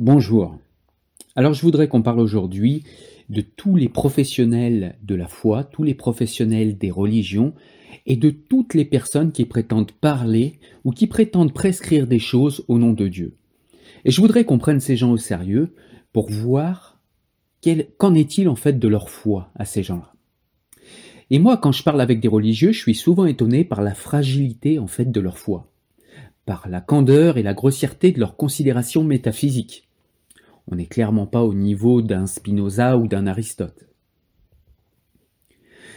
Bonjour. Alors je voudrais qu'on parle aujourd'hui de tous les professionnels de la foi, tous les professionnels des religions et de toutes les personnes qui prétendent parler ou qui prétendent prescrire des choses au nom de Dieu. Et je voudrais qu'on prenne ces gens au sérieux pour voir qu'en est-il en fait de leur foi à ces gens-là. Et moi, quand je parle avec des religieux, je suis souvent étonné par la fragilité en fait de leur foi, par la candeur et la grossièreté de leurs considérations métaphysiques. On n'est clairement pas au niveau d'un Spinoza ou d'un Aristote.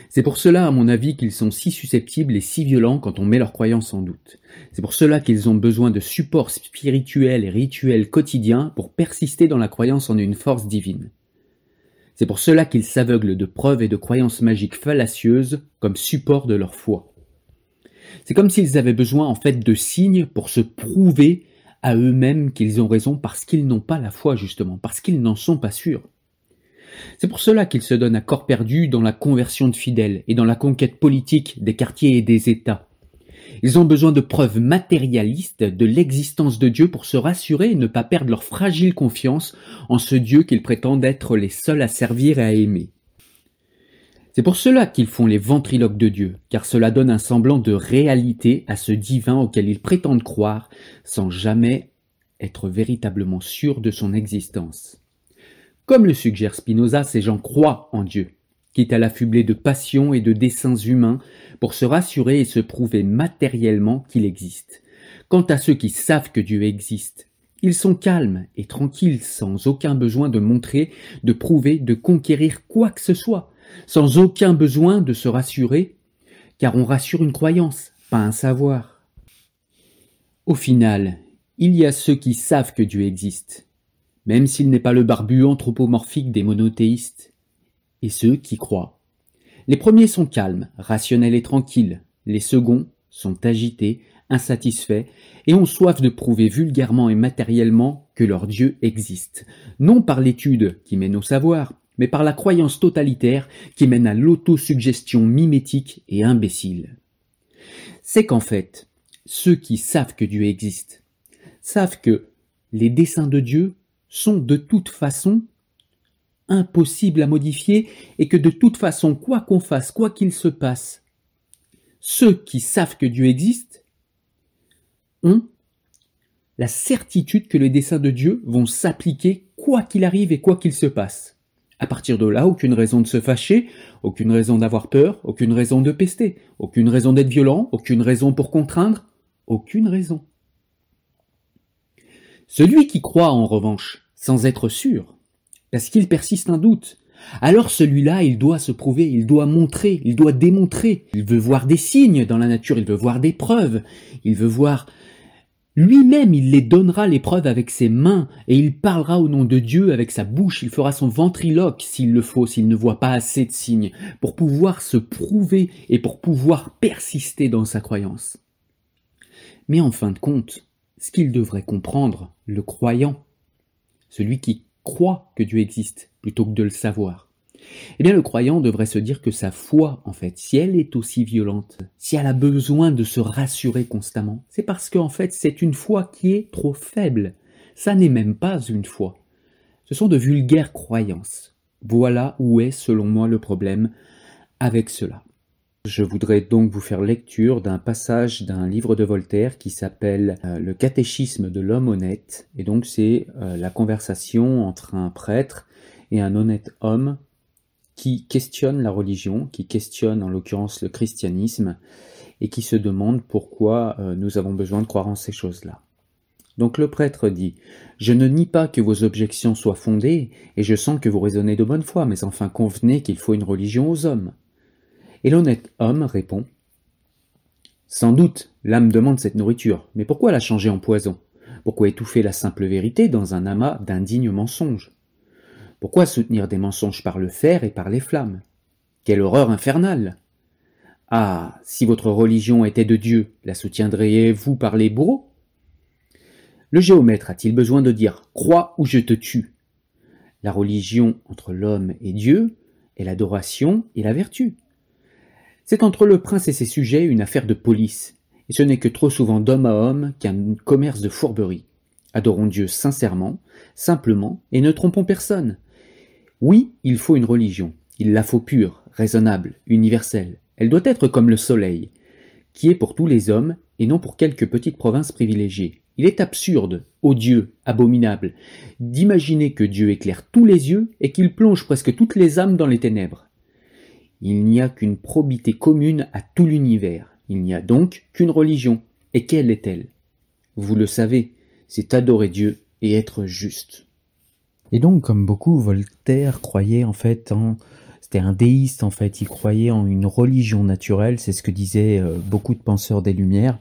C'est pour cela, à mon avis, qu'ils sont si susceptibles et si violents quand on met leurs croyances en doute. C'est pour cela qu'ils ont besoin de supports spirituels et rituels quotidiens pour persister dans la croyance en une force divine. C'est pour cela qu'ils s'aveuglent de preuves et de croyances magiques fallacieuses comme support de leur foi. C'est comme s'ils avaient besoin en fait de signes pour se prouver à eux-mêmes qu'ils ont raison parce qu'ils n'ont pas la foi justement, parce qu'ils n'en sont pas sûrs. C'est pour cela qu'ils se donnent à corps perdu dans la conversion de fidèles et dans la conquête politique des quartiers et des États. Ils ont besoin de preuves matérialistes de l'existence de Dieu pour se rassurer et ne pas perdre leur fragile confiance en ce Dieu qu'ils prétendent être les seuls à servir et à aimer. C'est pour cela qu'ils font les ventriloques de Dieu, car cela donne un semblant de réalité à ce divin auquel ils prétendent croire, sans jamais être véritablement sûrs de son existence. Comme le suggère Spinoza, ces gens croient en Dieu, quitte à l'affubler de passions et de desseins humains pour se rassurer et se prouver matériellement qu'il existe. Quant à ceux qui savent que Dieu existe, ils sont calmes et tranquilles sans aucun besoin de montrer, de prouver, de conquérir quoi que ce soit, sans aucun besoin de se rassurer, car on rassure une croyance, pas un savoir. Au final, il y a ceux qui savent que Dieu existe, même s'il n'est pas le barbu anthropomorphique des monothéistes, et ceux qui croient. Les premiers sont calmes, rationnels et tranquilles, les seconds sont agités, insatisfaits, et ont soif de prouver vulgairement et matériellement que leur Dieu existe, non par l'étude qui mène au savoir, mais par la croyance totalitaire qui mène à l'autosuggestion mimétique et imbécile. C'est qu'en fait, ceux qui savent que Dieu existe, savent que les desseins de Dieu sont de toute façon impossibles à modifier et que de toute façon, quoi qu'on fasse, quoi qu'il se passe, ceux qui savent que Dieu existe ont la certitude que les desseins de Dieu vont s'appliquer quoi qu'il arrive et quoi qu'il se passe. À partir de là, aucune raison de se fâcher, aucune raison d'avoir peur, aucune raison de pester, aucune raison d'être violent, aucune raison pour contraindre, aucune raison. Celui qui croit en revanche, sans être sûr, parce qu'il persiste un doute, alors celui-là, il doit se prouver, il doit montrer, il doit démontrer, il veut voir des signes dans la nature, il veut voir des preuves, il veut voir lui-même, il les donnera l'épreuve avec ses mains, et il parlera au nom de Dieu avec sa bouche, il fera son ventriloque s'il le faut, s'il ne voit pas assez de signes, pour pouvoir se prouver et pour pouvoir persister dans sa croyance. Mais en fin de compte, ce qu'il devrait comprendre, le croyant, celui qui croit que Dieu existe, plutôt que de le savoir, eh bien, le croyant devrait se dire que sa foi, en fait, si elle est aussi violente, si elle a besoin de se rassurer constamment, c'est parce qu'en fait, c'est une foi qui est trop faible. Ça n'est même pas une foi. Ce sont de vulgaires croyances. Voilà où est, selon moi, le problème avec cela. Je voudrais donc vous faire lecture d'un passage d'un livre de Voltaire qui s'appelle euh, Le catéchisme de l'homme honnête. Et donc c'est euh, la conversation entre un prêtre et un honnête homme qui questionne la religion, qui questionne en l'occurrence le christianisme, et qui se demande pourquoi euh, nous avons besoin de croire en ces choses-là. Donc le prêtre dit Je ne nie pas que vos objections soient fondées, et je sens que vous raisonnez de bonne foi, mais enfin convenez qu'il faut une religion aux hommes. Et l'honnête homme répond Sans doute, l'âme demande cette nourriture, mais pourquoi la changer en poison? Pourquoi étouffer la simple vérité dans un amas d'indignes mensonges? Pourquoi soutenir des mensonges par le fer et par les flammes? Quelle horreur infernale Ah, si votre religion était de Dieu, la soutiendriez-vous par les bourreaux? Le géomètre a-t-il besoin de dire Crois ou je te tue? La religion entre l'homme et Dieu est l'adoration et la vertu. C'est entre le prince et ses sujets une affaire de police, et ce n'est que trop souvent d'homme à homme qu'un commerce de fourberie. Adorons Dieu sincèrement, simplement, et ne trompons personne. Oui, il faut une religion. Il la faut pure, raisonnable, universelle. Elle doit être comme le soleil, qui est pour tous les hommes et non pour quelques petites provinces privilégiées. Il est absurde, odieux, abominable, d'imaginer que Dieu éclaire tous les yeux et qu'il plonge presque toutes les âmes dans les ténèbres. Il n'y a qu'une probité commune à tout l'univers. Il n'y a donc qu'une religion. Et quelle est-elle? Vous le savez, c'est adorer Dieu et être juste. Et donc, comme beaucoup, Voltaire croyait en fait en c'était un déiste en fait, il croyait en une religion naturelle, c'est ce que disaient euh, beaucoup de penseurs des Lumières.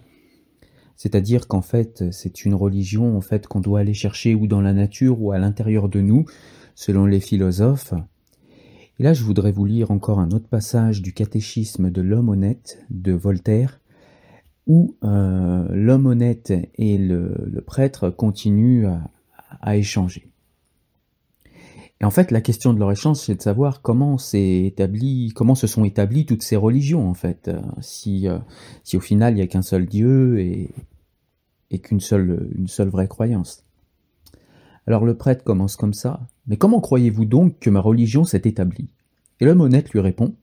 C'est-à-dire qu'en fait, c'est une religion en fait qu'on doit aller chercher ou dans la nature ou à l'intérieur de nous, selon les philosophes. Et là, je voudrais vous lire encore un autre passage du catéchisme de l'homme honnête de Voltaire, où euh, l'homme honnête et le, prêtre continuent à échanger. Et en fait, la question de leur échange, c'est de savoir comment s'est établi, comment se sont établies toutes ces religions, en fait. Euh, si, euh, si au final, il n'y a qu'un seul Dieu et, qu'une seule, une seule vraie croyance. Alors le prêtre commence comme ça. Mais comment croyez-vous donc que ma religion s'est établie? Et l'homme honnête lui répond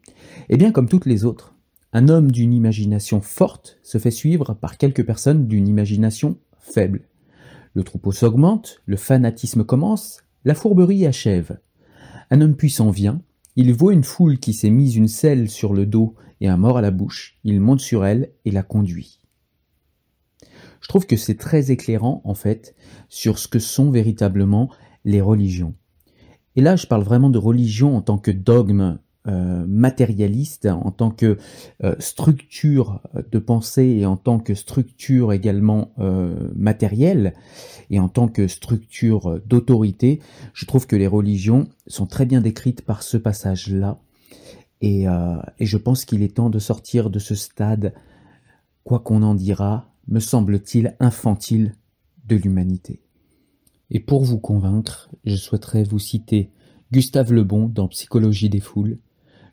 Eh bien, comme toutes les autres. Un homme d'une imagination forte se fait suivre par quelques personnes d'une imagination faible. Le troupeau s'augmente, le fanatisme commence, la fourberie achève. Un homme puissant vient, il voit une foule qui s'est mise une selle sur le dos et un mort à la bouche, il monte sur elle et la conduit. Je trouve que c'est très éclairant, en fait, sur ce que sont véritablement les religions. Et là, je parle vraiment de religion en tant que dogme euh, matérialiste en tant que euh, structure de pensée et en tant que structure également euh, matérielle et en tant que structure d'autorité, je trouve que les religions sont très bien décrites par ce passage-là. Et, et je pense qu'il est temps de sortir de ce stade, quoi qu'on en dira, me semble-t-il infantile de l'humanité. Et pour vous convaincre, je souhaiterais vous citer Gustave Lebon dans Psychologie des foules,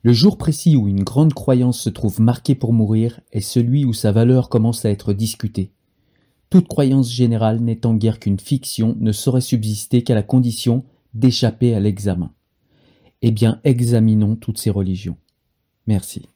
le jour précis où une grande croyance se trouve marquée pour mourir est celui où sa valeur commence à être discutée. Toute croyance générale n'étant guère qu'une fiction ne saurait subsister qu'à la condition d'échapper à l'examen. Eh bien, examinons toutes ces religions. Merci.